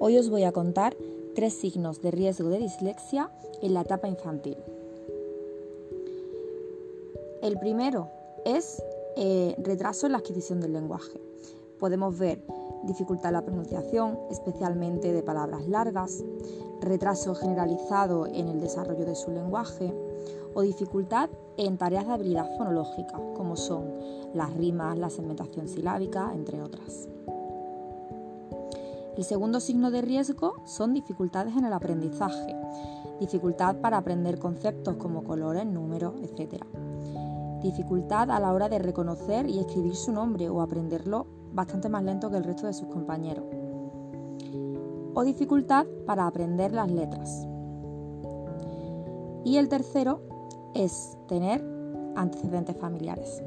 Hoy os voy a contar tres signos de riesgo de dislexia en la etapa infantil. El primero es eh, retraso en la adquisición del lenguaje. Podemos ver dificultad en la pronunciación, especialmente de palabras largas, retraso generalizado en el desarrollo de su lenguaje o dificultad en tareas de habilidad fonológica, como son las rimas, la segmentación silábica, entre otras. El segundo signo de riesgo son dificultades en el aprendizaje, dificultad para aprender conceptos como colores, números, etc. Dificultad a la hora de reconocer y escribir su nombre o aprenderlo bastante más lento que el resto de sus compañeros. O dificultad para aprender las letras. Y el tercero es tener antecedentes familiares.